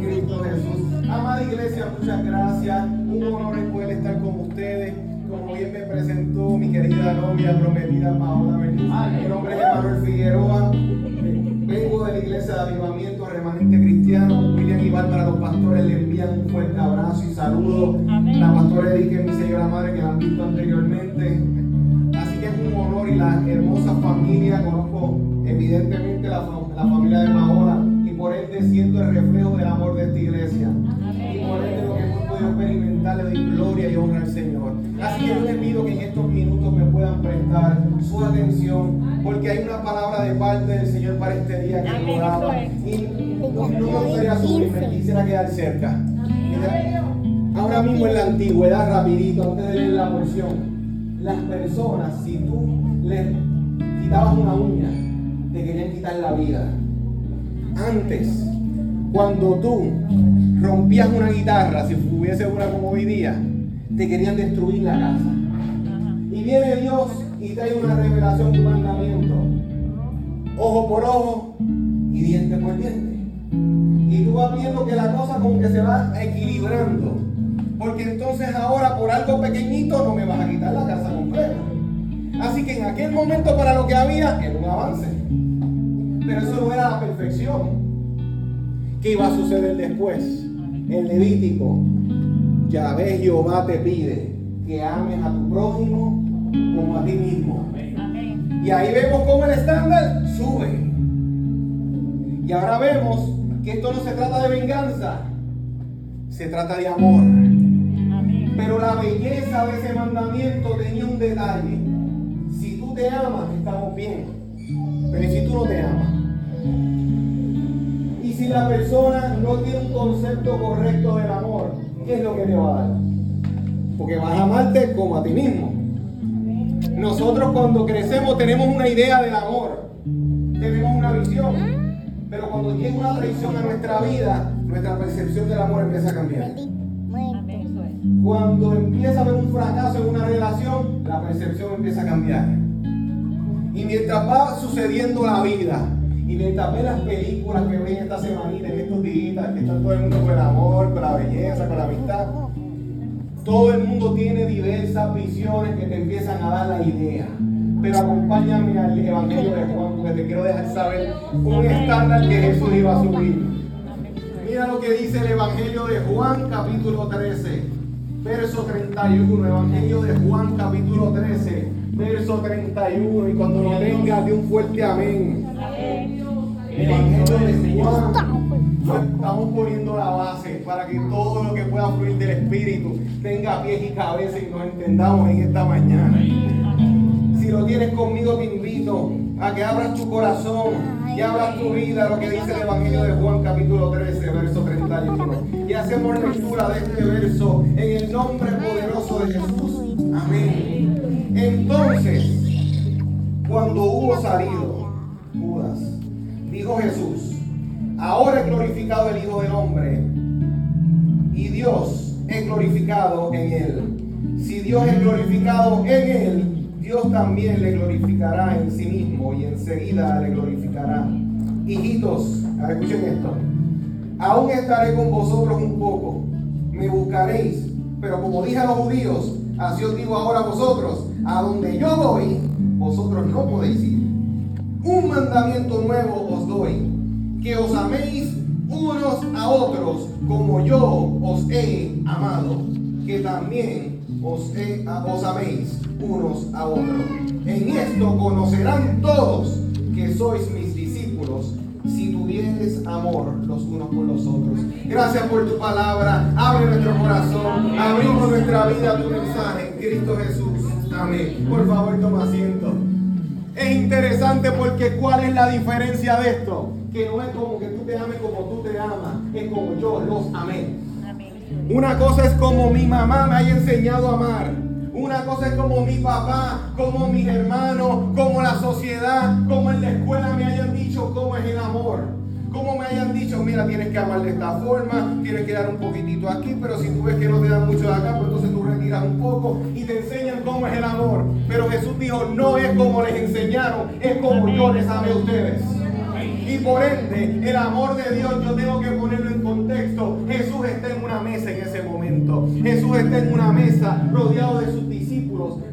Cristo Jesús. Amada iglesia, muchas gracias. Un honor el poder estar con ustedes. Como bien me presentó mi querida novia prometida Paola Benítez. Mi nombre es Emanuel Figueroa. Vengo de la iglesia de avivamiento remanente cristiano. William y para los pastores, le envían un fuerte abrazo y saludo. La pastora es mi señora madre, que la han visto anteriormente. Así que es un honor y la hermosa familia. Conozco evidentemente la, la familia de Paola por ende siento el reflejo del amor de esta iglesia. Y por ende lo que hemos podido experimentar le doy gloria y honra al Señor. Así que yo les pido que en estos minutos me puedan prestar su atención porque hay una palabra de parte del Señor para este día que nos daba. Y no me gustaría subirme, quisiera quedar cerca. Ahora mismo en la antigüedad, rapidito, antes de leer la porción, las personas, si tú les quitabas una uña, te querían quitar la vida. Antes, cuando tú rompías una guitarra, si hubiese una como hoy día, te querían destruir la casa. Y viene Dios y trae una revelación, un mandamiento. Ojo por ojo y diente por diente. Y tú vas viendo que la cosa como que se va equilibrando. Porque entonces ahora por algo pequeñito no me vas a quitar la casa completa. Así que en aquel momento para lo que había era un avance. Pero eso no era la perfección. ¿Qué iba a suceder después? En Levítico, Yahvé Jehová te pide que ames a tu prójimo como a ti mismo. Y ahí vemos cómo el estándar sube. Y ahora vemos que esto no se trata de venganza, se trata de amor. Pero la belleza de ese mandamiento tenía un detalle. Si tú te amas, estamos bien. Pero ¿y si tú no te amas? Y si la persona no tiene un concepto correcto del amor, ¿qué es lo que te va a dar? Porque vas a amarte como a ti mismo. Nosotros cuando crecemos tenemos una idea del amor, tenemos una visión, pero cuando llega una traición a nuestra vida, nuestra percepción del amor empieza a cambiar. Cuando empieza a haber un fracaso en una relación, la percepción empieza a cambiar. Y mientras va sucediendo la vida, y mientras ve las películas que ven esta semanita, en estos días, que está todo el mundo con el amor, con la belleza, con la amistad, todo el mundo tiene diversas visiones que te empiezan a dar la idea. Pero acompáñame al Evangelio de Juan, porque te quiero dejar saber un estándar que Jesús iba a subir. Mira lo que dice el Evangelio de Juan, capítulo 13, verso 31. Evangelio de Juan, capítulo 13, verso 31. Y cuando lo tengas, de un fuerte amén. Evangelio de Juan. Estamos poniendo la base para que todo lo que pueda fluir del Espíritu tenga pies y cabeza y nos entendamos en esta mañana. Si lo tienes conmigo, te invito a que abras tu corazón y abras tu vida, lo que dice el Evangelio de Juan, capítulo 13, verso 31. Y hacemos lectura de este verso en el nombre poderoso de Jesús. Amén. Entonces, cuando hubo salido dijo Jesús, ahora es glorificado el Hijo del Hombre y Dios es glorificado en él. Si Dios es glorificado en él, Dios también le glorificará en sí mismo y enseguida le glorificará. Hijitos, escuchen esto. Aún estaré con vosotros un poco. Me buscaréis, pero como dije a los judíos, así os digo ahora a vosotros, a donde yo voy, vosotros no podéis ir. Un mandamiento nuevo os doy, que os améis unos a otros como yo os he amado, que también os, he, os améis unos a otros. En esto conocerán todos que sois mis discípulos si tuvieres amor los unos por los otros. Gracias por tu palabra. Abre nuestro corazón. Abrimos nuestra vida a tu mensaje en Cristo Jesús. Amén. Por favor, toma asiento. Es interesante porque ¿cuál es la diferencia de esto? Que no es como que tú te ames como tú te amas, es como yo los amé. Una cosa es como mi mamá me haya enseñado a amar. Una cosa es como mi papá, como mis hermanos, como la sociedad, como en la escuela me hayan dicho cómo es el amor. Como me hayan dicho, mira, tienes que amar de esta forma, tienes que dar un poquitito aquí, pero si tú ves que no te dan mucho de acá, pues entonces tú retiras un poco y te enseñan es el amor. Pero Jesús dijo, no es como les enseñaron, es como yo les amé a ustedes. Y por ende, el amor de Dios yo tengo que ponerlo en contexto. Jesús está en una mesa en ese momento. Jesús está en una mesa rodeado de sus discípulos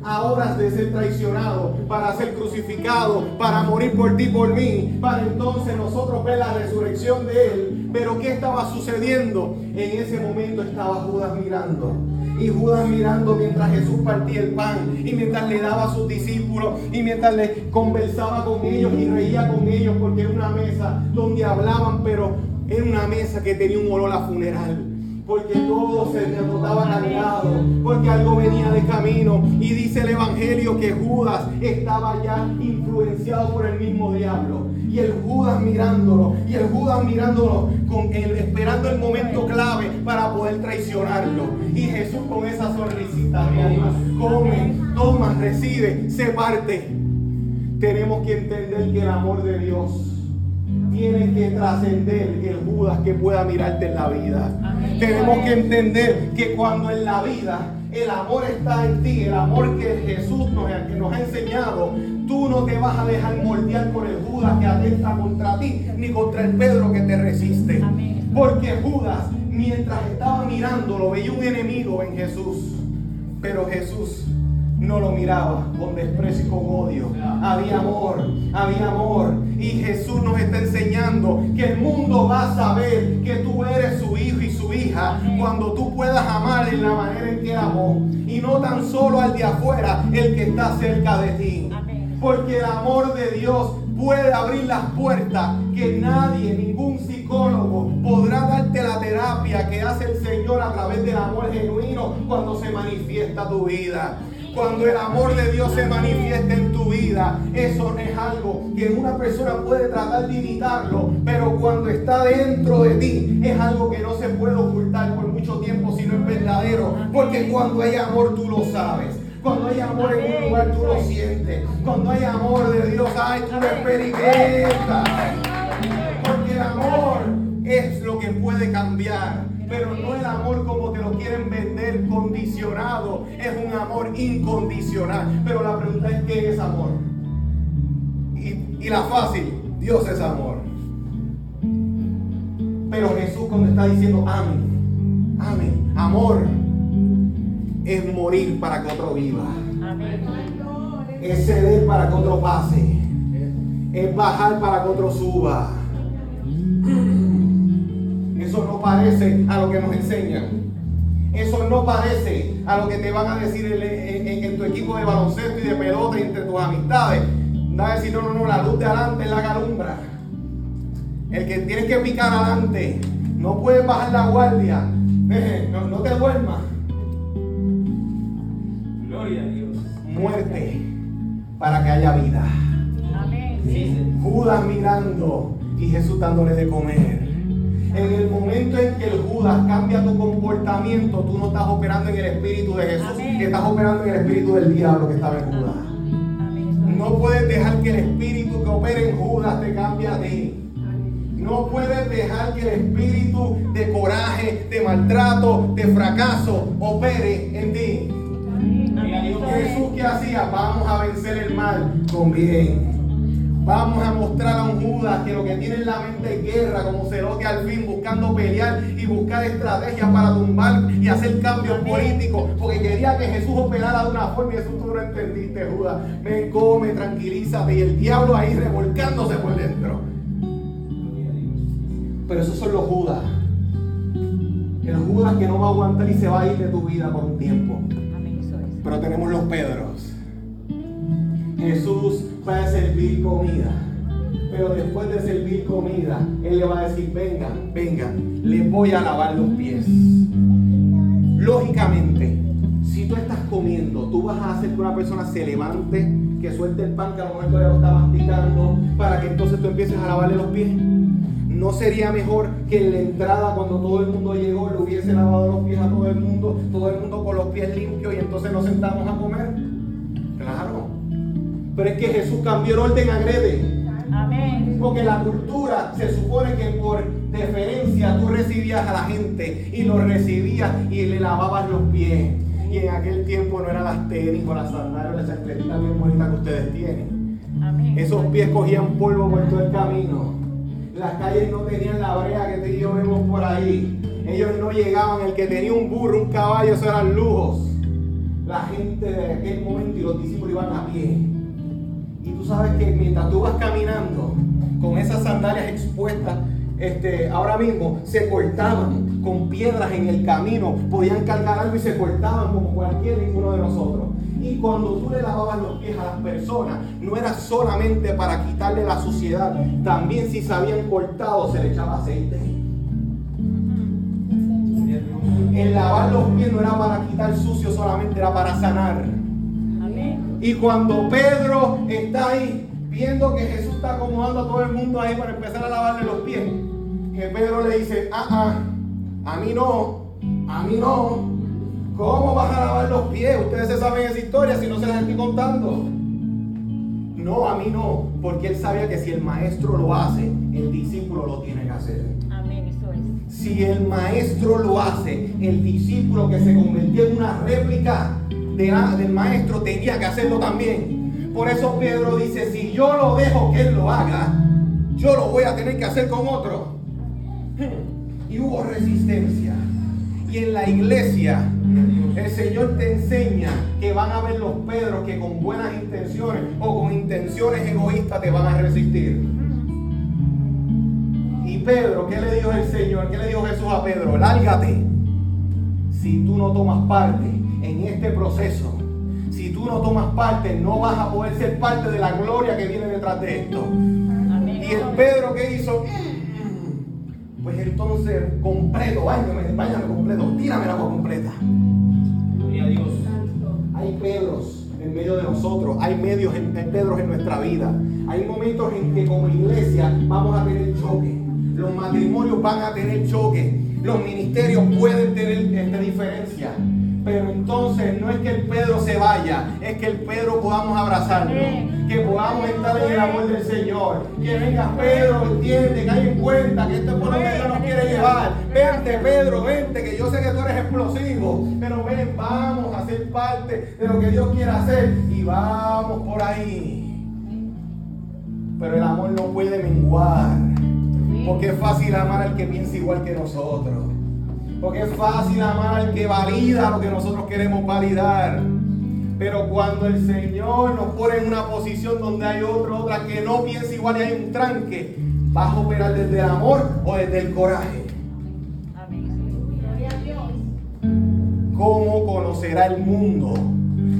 a horas de ser traicionado, para ser crucificado, para morir por ti, por mí, para entonces nosotros ver la resurrección de él. Pero ¿qué estaba sucediendo? En ese momento estaba Judas mirando. Y Judas mirando mientras Jesús partía el pan y mientras le daba a sus discípulos y mientras le conversaba con ellos y reía con ellos porque era una mesa donde hablaban, pero era una mesa que tenía un olor a funeral porque todo se notaba cargado, porque algo venía de camino. Y dice el Evangelio que Judas estaba ya influenciado por el mismo diablo. Y el Judas mirándolo, y el Judas mirándolo, con el, esperando el momento clave para poder traicionarlo. Y Jesús con esa sonrisita, come, toma, recibe, se parte. Tenemos que entender que el amor de Dios tiene que trascender el Judas que pueda mirarte en la vida. Tenemos que entender que cuando en la vida el amor está en ti, el amor que Jesús nos, nos ha enseñado, tú no te vas a dejar moldear por el Judas que atenta contra ti, ni contra el Pedro que te resiste. Porque Judas, mientras estaba mirándolo, veía un enemigo en Jesús. Pero Jesús no lo miraba con desprecio y con odio. Había amor, había amor. Y Jesús nos está enseñando que el mundo va a saber que tú eres su hijo y su hija cuando tú puedas amar en la manera en que amó. Y no tan solo al de afuera, el que está cerca de ti. Porque el amor de Dios puede abrir las puertas que nadie, ningún psicólogo podrá darte la terapia que hace el Señor a través del amor genuino cuando se manifiesta tu vida. Cuando el amor de Dios se manifiesta en tu vida, eso no es algo que una persona puede tratar de imitarlo, pero cuando está dentro de ti, es algo que no se puede ocultar por mucho tiempo, sino es verdadero. Porque cuando hay amor, tú lo sabes. Cuando hay amor en un lugar, tú lo sientes. Cuando hay amor de Dios, ay, tú lo experimentas. Porque el amor es lo que puede cambiar pero no el amor como te lo quieren vender condicionado, es un amor incondicional. Pero la pregunta es, ¿qué es amor? Y, la fácil, Dios es amor. Pero Jesús cuando está diciendo, amén, amén, amor, es morir para que otro viva. Es ceder para que otro pase. Es bajar para que otro suba eso no parece a lo que nos enseñan. Eso no parece a lo que te van a decir en, tu equipo de baloncesto y de pelota entre tus amistades. a decir, no, no, no, la luz de adelante es la calumbra. El que tienes que picar adelante. No puedes bajar la guardia. No, no te duermas. Gloria a Dios. Muerte para que haya vida. Amén. Judas mirando y Jesús dándole de comer. En el momento en que el Judas cambia tu comportamiento, tú no estás operando en el espíritu de Jesús, estás operando en el espíritu del diablo que estaba en Judas. No puedes dejar que el espíritu que opera en Judas te cambie a ti. No puedes dejar que el espíritu de coraje, de maltrato, de fracaso opere en ti. Jesús que hacía, vamos a vencer el mal con bien. Vamos a mostrar a un Judas que lo que tiene en la mente es guerra, como Celote al fin buscando pelear y buscar estrategias para tumbar y hacer cambios políticos, porque quería que Jesús operara de una forma y eso tú no entendiste, Judas. Ven, come, tranquilízate y el diablo ahí revolcándose por dentro. Pero esos son los Judas. El Judas que no va a aguantar y se va a ir de tu vida por un tiempo. Pero tenemos los Pedros. Jesús va a servir comida. Pero después de servir comida, Él le va a decir, venga, venga, le voy a lavar los pies. Lógicamente, si tú estás comiendo, tú vas a hacer que una persona se levante, que suelte el pan que al momento ya lo está masticando, para que entonces tú empieces a lavarle los pies. ¿No sería mejor que en la entrada, cuando todo el mundo llegó, le hubiese lavado los pies a todo el mundo, todo el mundo con los pies limpios y entonces nos sentamos a comer? Claro. Pero es que Jesús cambió el orden agrede. Amén. Porque la cultura se supone que por deferencia tú recibías a la gente y lo recibías y le lavabas los pies. Y en aquel tiempo no eran las tenis o las sandalias o las chancletitas bien bonitas que ustedes tienen. Amén. Esos pies cogían polvo por todo el camino. Las calles no tenían la brea que te y yo vemos por ahí Ellos no llegaban, el que tenía un burro, un caballo, eso eran lujos. La gente de aquel momento y los discípulos iban a pie. Sabes que mientras tú vas caminando con esas sandalias expuestas, este, ahora mismo se cortaban con piedras en el camino, podían cargar algo y se cortaban como cualquier ninguno de nosotros. Y cuando tú le lavabas los pies a las personas, no era solamente para quitarle la suciedad, también si se habían cortado se le echaba aceite. El lavar los pies no era para quitar sucio solamente, era para sanar. Y cuando Pedro está ahí, viendo que Jesús está acomodando a todo el mundo ahí para empezar a lavarle los pies, que Pedro le dice, ah, ah, a mí no, a mí no. ¿Cómo vas a lavar los pies? Ustedes se saben esa historia si no se las estoy contando. No, a mí no, porque él sabía que si el maestro lo hace, el discípulo lo tiene que hacer. Amén, eso es. Si el maestro lo hace, el discípulo que se convirtió en una réplica del maestro tenía que hacerlo también. Por eso Pedro dice, si yo lo dejo que él lo haga, yo lo voy a tener que hacer con otro. Y hubo resistencia. Y en la iglesia el Señor te enseña que van a ver los Pedros que con buenas intenciones o con intenciones egoístas te van a resistir. Y Pedro, ¿qué le dijo el Señor? ¿Qué le dijo Jesús a Pedro? Lárgate. Si tú no tomas parte en este proceso, si tú no tomas parte, no vas a poder ser parte de la gloria que viene detrás de esto. Y el Pedro, ¿qué hizo? Pues entonces, completo, váyame, váyame completo, tírame la agua completa. Dios. Hay Pedros en medio de nosotros, hay medios en, Pedros en nuestra vida. Hay momentos en que como iglesia vamos a tener choque. Los matrimonios van a tener choque. Los ministerios pueden tener esta diferencia. Pero entonces no es que el Pedro se vaya, es que el Pedro podamos abrazarlo, que podamos estar en el amor del Señor. Que venga Pedro, entiende, que hay en cuenta que esto es por lo que Dios nos quiere llevar. Vente, Pedro, vente, que yo sé que tú eres explosivo, pero ven, vamos a ser parte de lo que Dios quiere hacer y vamos por ahí. Pero el amor no puede menguar, porque es fácil amar al que piensa igual que nosotros. Porque es fácil amar al que valida lo que nosotros queremos validar. Pero cuando el Señor nos pone en una posición donde hay otro, otra que no piensa igual y hay un tranque, ¿vas a operar desde el amor o desde el coraje? ¿Cómo conocerá el mundo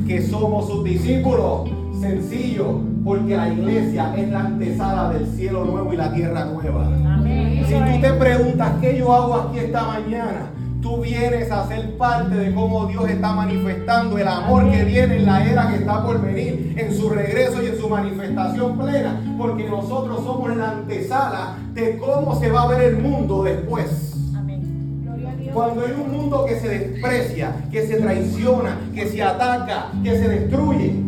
que somos sus discípulos? Sencillo, porque la iglesia es la antesala del cielo nuevo y la tierra nueva. Si tú te preguntas qué yo hago aquí esta mañana, tú vienes a ser parte de cómo Dios está manifestando el amor que viene en la era que está por venir, en su regreso y en su manifestación plena, porque nosotros somos la antesala de cómo se va a ver el mundo después. Cuando hay un mundo que se desprecia, que se traiciona, que se ataca, que se destruye,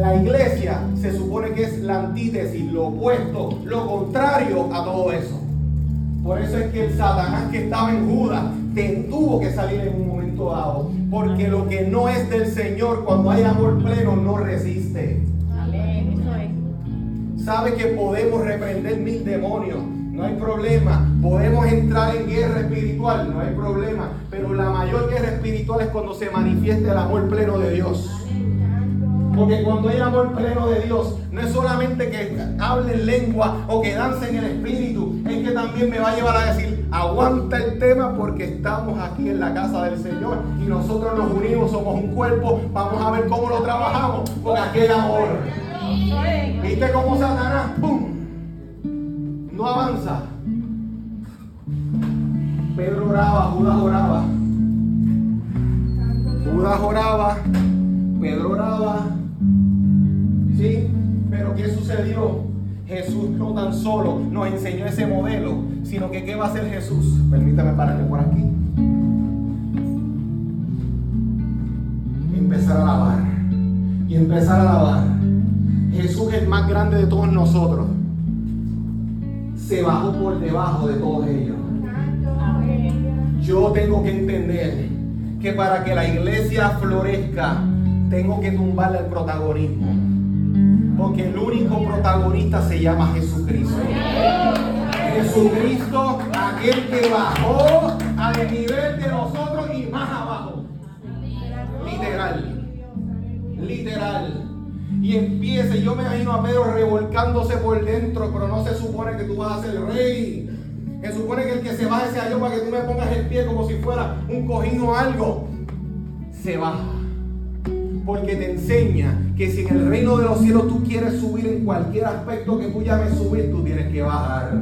la iglesia se supone que es la antítesis, lo opuesto, lo contrario a todo eso. Por eso es que el Satanás que estaba en Judas tuvo que salir en un momento dado. Porque lo que no es del Señor, cuando hay amor pleno, no resiste. Sabe que podemos reprender mil demonios. No hay problema. Podemos entrar en guerra espiritual. No hay problema. Pero la mayor guerra espiritual es cuando se manifiesta el amor pleno de Dios. Porque cuando hay amor pleno de Dios, no es solamente que hable en lengua o que dance en el espíritu, es que también me va a llevar a decir, aguanta el tema porque estamos aquí en la casa del Señor y nosotros nos unimos, somos un cuerpo, vamos a ver cómo lo trabajamos con aquel amor. ¿Viste cómo Satanás, pum, no avanza? Pedro oraba, Judas oraba. Judas oraba, Pedro oraba, ¿Sí? Pero ¿qué sucedió? Jesús no tan solo nos enseñó ese modelo, sino que ¿qué va a hacer Jesús? Permítame pararme por aquí. Empezar a alabar. Y empezar a alabar. Jesús es el más grande de todos nosotros. Se bajó por debajo de todos ellos. Yo tengo que entender que para que la iglesia florezca, tengo que tumbarle el protagonismo. Porque el único protagonista se llama Jesucristo. Jesucristo, aquel que bajó el nivel de nosotros y más abajo. Literal. Literal. Y empieza, yo me imagino a Pedro revolcándose por dentro, pero no se supone que tú vas a ser rey. Se supone que el que se baje sea yo para que tú me pongas el pie como si fuera un cojín o algo. Se baja. Porque te enseña que si en el reino de los cielos tú quieres subir en cualquier aspecto que tú llames subir, tú tienes que bajar.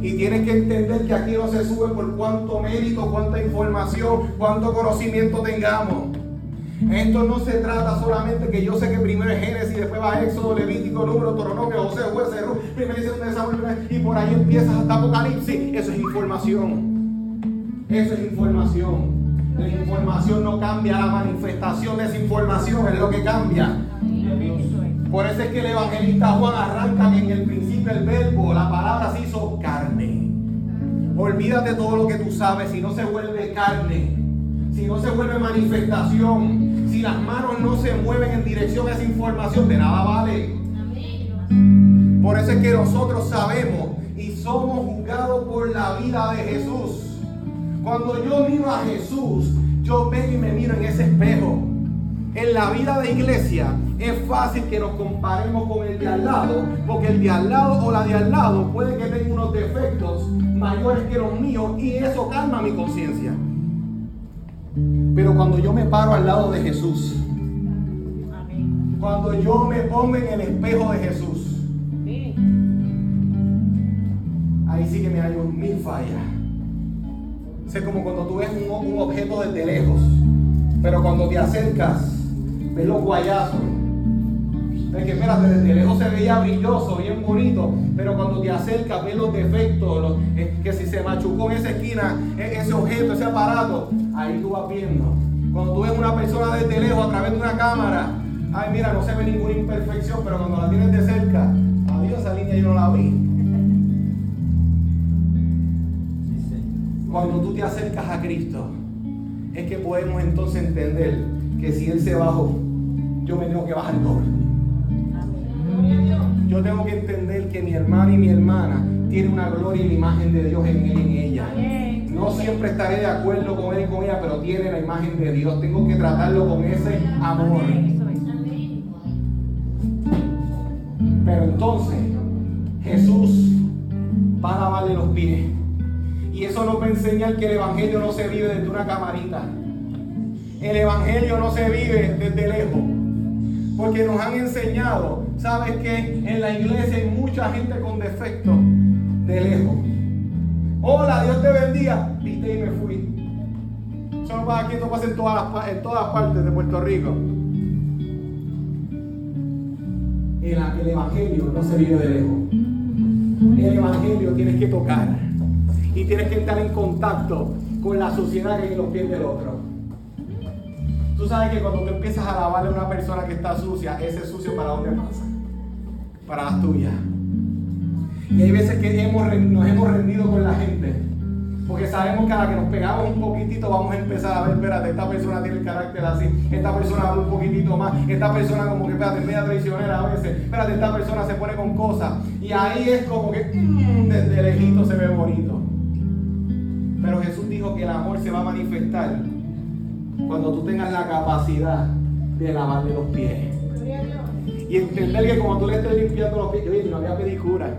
Y tienes que entender que aquí no se sube por cuánto mérito, cuánta información, cuánto conocimiento tengamos. Esto no se trata solamente que yo sé que primero es Génesis, después va Éxodo, Levítico, Número, Deuteronomio, José, Jueces, Ruth, primero dice y por ahí empiezas hasta Apocalipsis. Eso es información. Eso es información. La información no cambia, la manifestación de esa información es lo que cambia. Por eso es que el evangelista Juan arranca que en el principio el verbo, la palabra se hizo carne. Olvídate todo lo que tú sabes, si no se vuelve carne, si no se vuelve manifestación, si las manos no se mueven en dirección a esa información, de nada vale. Por eso es que nosotros sabemos y somos juzgados por la vida de Jesús. Cuando yo miro a Jesús, yo vengo y me miro en ese espejo. En la vida de iglesia es fácil que nos comparemos con el de al lado, porque el de al lado o la de al lado puede que tenga unos defectos mayores que los míos y eso calma mi conciencia. Pero cuando yo me paro al lado de Jesús, cuando yo me pongo en el espejo de Jesús, ahí sí que me hallo mil fallas. Es como cuando tú ves un, objeto desde lejos, pero cuando te acercas, ves los guayazos. Es que espérate, desde lejos se veía brilloso, bien bonito, pero cuando te acercas ves los defectos, que si se machucó en esa esquina, e, ese objeto, ese aparato, ahí tú vas viendo. Cuando tú ves una persona desde lejos a través de una cámara, ay mira, no se ve ninguna imperfección, pero cuando la tienes de cerca, adiós, esa línea yo no la vi. Cuando tú te acercas a Cristo, es que podemos entonces entender que si Él se bajó, yo me tengo que bajar doble. Yo tengo que entender que mi hermano y mi hermana tienen una gloria y la imagen de Dios en él y en ella. No siempre estaré de acuerdo con él y con ella, pero tiene la imagen de Dios. Tengo que tratarlo con ese amor. Pero entonces Jesús va a lavarle los pies. Y eso nos va a enseñar que el Evangelio no se vive desde una camarita. El Evangelio no se vive desde lejos. Porque nos han enseñado, ¿sabes que En la iglesia hay mucha gente con defectos de lejos. Hola, Dios te bendiga. Viste y me fui. Eso no pasa aquí, esto pasa en todas, partes de Puerto Rico. El Evangelio no se vive de lejos. El Evangelio tienes que tocar. Y tienes que estar en contacto con la sociedad que los pies del otro. Tú sabes que cuando tú empiezas a lavarle a una persona que está sucia, ese sucio para dónde pasa? Para las tuyas. Y hay veces que hemos, nos hemos rendido con la gente. Porque sabemos que a la que nos pegamos un poquitito vamos a empezar a ver, espérate, esta persona tiene el carácter así, esta persona habla un poquitito más, esta persona como que, espérate, media traicionera a veces, espérate, esta persona se pone con cosas. Y ahí es como que mm, desde lejito se ve bonito. Pero Jesús dijo que el amor se va a manifestar cuando tú tengas la capacidad de lavarle los pies. Y entender que como tú le estés limpiando los pies, oye, no había pedicura,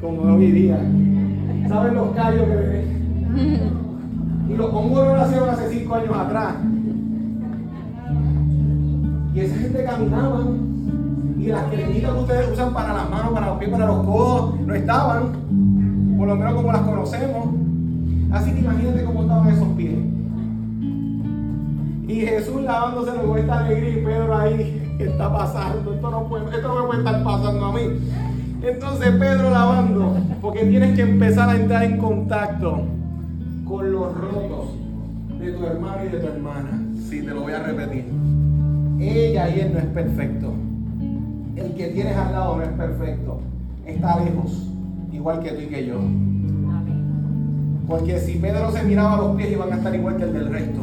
como hoy día. ¿Saben los callos que Y los hongos no nacieron hace cinco años atrás. Y esa gente caminaba y las cremitas que ustedes usan para las manos, para los pies, para los codos, no estaban, por lo menos como las conocemos. Así que imagínate cómo estaban esos pies. Y Jesús lavándose con esta alegría y Pedro ahí, ¿qué está pasando? Esto no, esto no me puede estar pasando a mí. Entonces Pedro lavando, porque tienes que empezar a entrar en contacto con los rotos de tu hermano y de tu hermana. Sí, te lo voy a repetir. Ella y él no es perfecto. El que tienes al lado no es perfecto. Está lejos, igual que tú y que yo. Porque si Pedro se miraba los pies iban a estar igual que el del resto.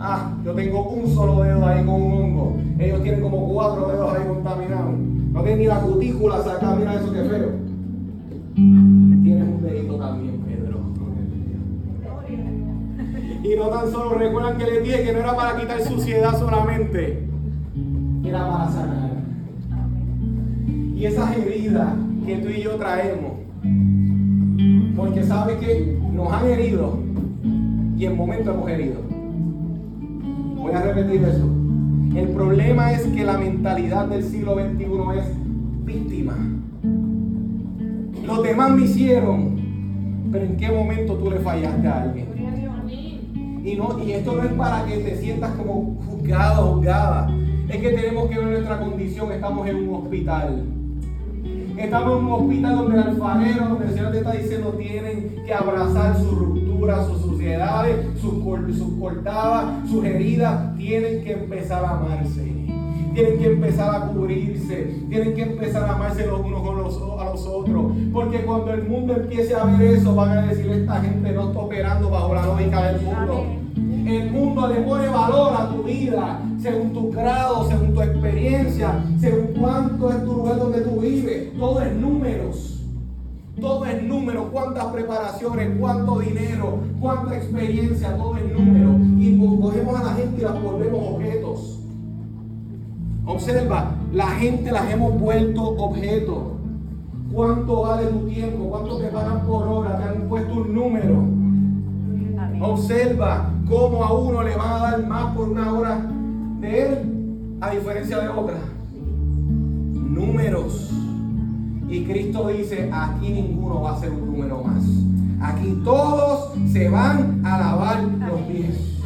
Ah, yo tengo un solo dedo ahí con un hongo. Ellos tienen como cuatro dedos ahí contaminados. No tienen ni la cutícula sacada, mira eso que feo. Tienes un dedito también, Pedro. Y no tan solo recuerdan que les dije que no era para quitar suciedad solamente, era para sanar. Y esas heridas que tú y yo traemos, porque sabes que nos han herido y en momentos hemos herido. Voy a repetir eso. El problema es que la mentalidad del siglo XXI es víctima. Los demás me hicieron, pero ¿en qué momento tú le fallaste a alguien? Y, no, y esto no es para que te sientas como juzgado, juzgada. Es que tenemos que ver nuestra condición. Estamos en un hospital. Estamos en un hospital donde el alfarero, donde el Señor te está diciendo, tienen que abrazar su ruptura, sus suciedades, sus, sus cortadas, sus heridas. Tienen que empezar a amarse. Tienen que empezar a cubrirse. Tienen que empezar a amarse los unos con los, a los otros. Porque cuando el mundo empiece a ver eso, van a decir, esta gente no está operando bajo la lógica del mundo. El mundo le pone valor a tu vida según tu grado, según tu experiencia, según Todo es número, cuántas preparaciones, cuánto dinero, cuánta experiencia, todo es número. Y cogemos a la gente y las volvemos objetos. Observa, la gente las hemos vuelto objetos. ¿Cuánto vale tu tiempo? ¿Cuánto te pagan por hora? Te han puesto un número. Observa cómo a uno le van a dar más por una hora de él a diferencia de otra. Números. Y Cristo dice, aquí ninguno va a ser un número más. Aquí todos se van a lavar los pies.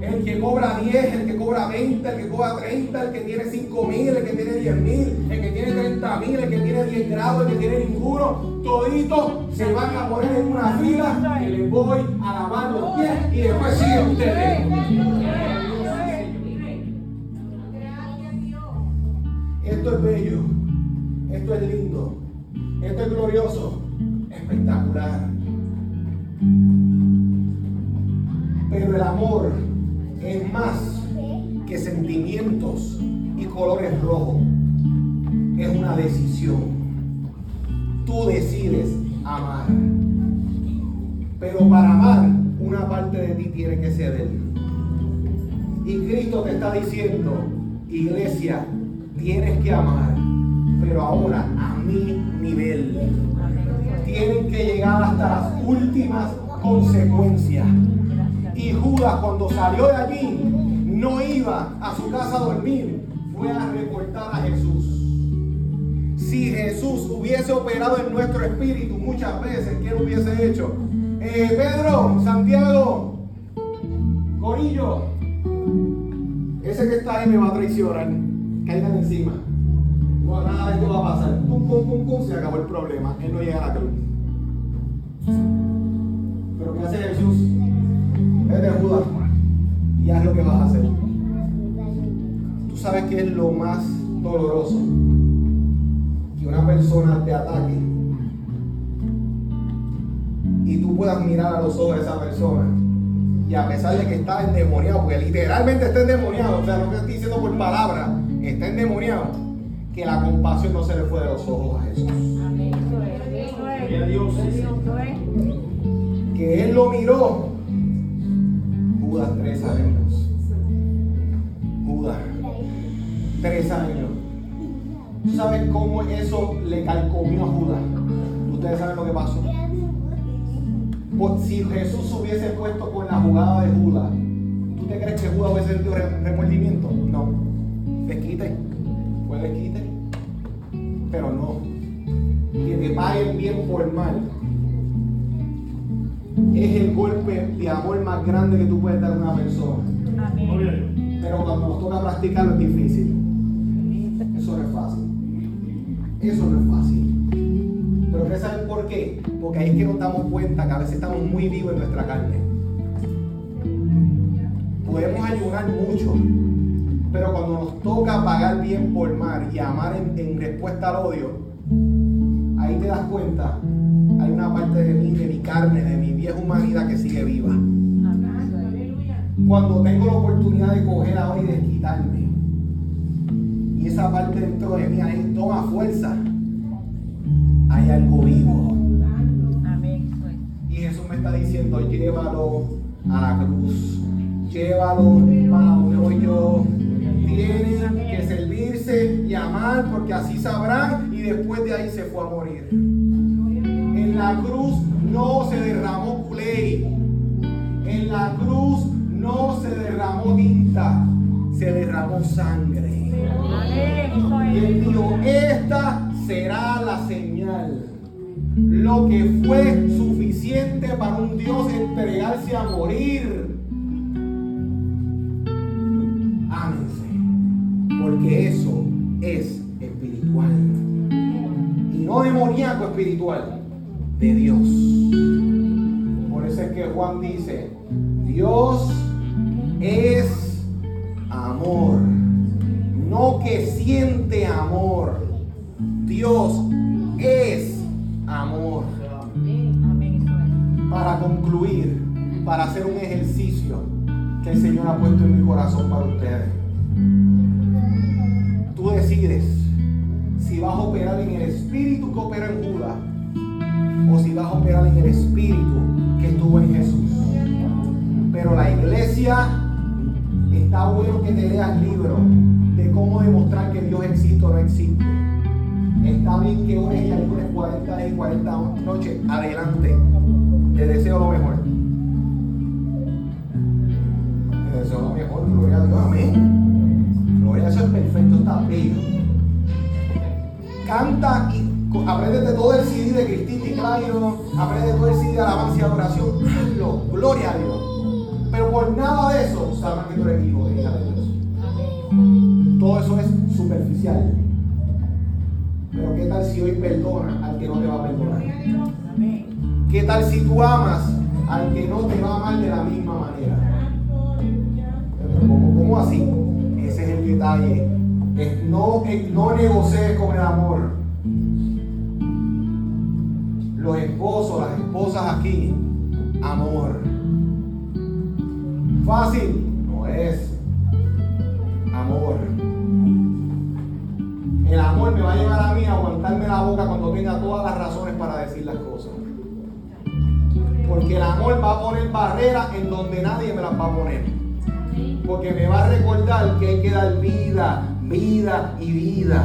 El que cobra 10, el que cobra 20, el que cobra 30, el que tiene 5 mil, el que tiene 10 mil, el que tiene 30 mil, el que tiene 10 grados, el que tiene ninguno, toditos se van a poner en una fila y les voy a lavar los pies y después siguen ustedes. Esto es bello, espectacular. Pero el amor es más que sentimientos y colores rojos. Es una decisión. Tú decides amar. Pero para amar, una parte de ti tiene que ceder. Y Cristo te está diciendo, iglesia, tienes que amar, pero ahora a mi nivel. Tienen que llegar hasta las últimas consecuencias. Y Judas cuando salió de allí no iba a su casa a dormir, fue a reportar a Jesús. Si Jesús hubiese operado en nuestro espíritu muchas veces, ¿qué hubiese hecho? Eh, Pedro, Santiago, Corillo, ese que está ahí me va a traicionar, caigan encima. Nada de esto va a pasar. Pum, pum, pum, pum, se acabó el problema. Él no llega a la cruz. Pero ¿qué hace Jesús? Es de Judas y haz lo que vas a hacer. Tú sabes que es lo más doloroso que una persona te ataque y tú puedas mirar a los ojos de esa persona y a pesar de que está endemoniado, porque literalmente está endemoniado, o sea, no te estoy diciendo por palabra, está endemoniado, que la compasión no se le fue de los ojos a Jesús. Que él lo miró Judas tres años. Judas, tres años. sabes cómo eso le calcomió a Judas? Ustedes saben lo que pasó. Pues, si Jesús hubiese puesto con la jugada de Judas, ¿tú te crees que Judas hubiese sentido remordimiento? No. Desquite. Fue desquite. Pero no. Que te paguen bien por mal es el golpe de amor más grande que tú puedes dar a una persona. Pero cuando nos toca practicarlo es difícil. Eso no es fácil. Eso no es fácil. Pero ustedes saben por qué? Porque ahí es que nos damos cuenta que a veces estamos muy vivos en nuestra carne. Podemos ayudar mucho, pero cuando nos toca pagar bien por mal y amar en, respuesta al odio, ahí te das cuenta hay una parte de mí, de mi carne, de mi vieja humanidad que sigue viva. Cuando tengo la oportunidad de coger ahora y de quitarme, y esa parte dentro de mí ahí toma fuerza, hay algo vivo. Y Jesús me está diciendo, llévalo a la cruz. Llévalo para donde voy yo. Tienen que servirse y amar porque así sabrán y después de ahí se fue a morir. En la cruz no se derramó culé. En la cruz no se derramó tinta, se derramó sangre. Y él dijo, esta será la señal. Lo que fue suficiente para un Dios entregarse a morir. Porque eso es espiritual. Y no demoníaco espiritual, de Dios. Por eso es que Juan dice, Dios es amor no que siente amor. Dios es amor. Para concluir, para hacer un ejercicio que el Señor ha puesto en mi corazón para ustedes. Tú decides si vas a operar en el espíritu que opera en Judas o si vas a operar en el espíritu que estuvo en Jesús. Pero la iglesia está bueno que te leas libros cómo demostrar que Dios existe o no existe. Está bien que ores y ayunes 40 días y 40 noches. Adelante. Te deseo lo mejor. Te deseo lo mejor. Gloria a Dios. Amén. Dios es perfecto. Está bello. Canta y aprende todo el CD de Cristina y Clairo. Aprende todo el CD de alabanza y adoración. Hazlo. Gloria a Dios. Pero por nada de eso, sabes que tú eres hijo de hija de Dios. Todo eso es superficial. Pero ¿qué tal si hoy perdona al que no te va a perdonar? ¿Qué tal si tú amas al que no te va a amar de la misma manera? ¿Cómo, así? Detalle. no, no negocies con el amor. Los esposos, las esposas aquí, amor. Fácil, no es. Amor. El amor me va a llevar a mí a aguantarme la boca cuando tenga todas las razones para decir las cosas. Porque el amor va a poner barreras en donde nadie me las va a poner. Porque me va a recordar que hay que dar vida, vida y vida.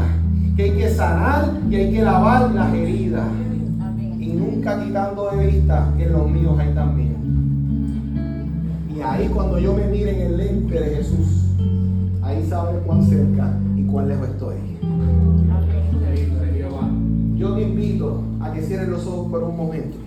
Que hay que sanar y hay que lavar las heridas. Y nunca quitando de vista que los míos hay también. Y ahí cuando yo me mire en el lente de Jesús, ahí sabe cuán cerca y cuán lejos estoy. Yo te invito a que cierres los ojos por un momento.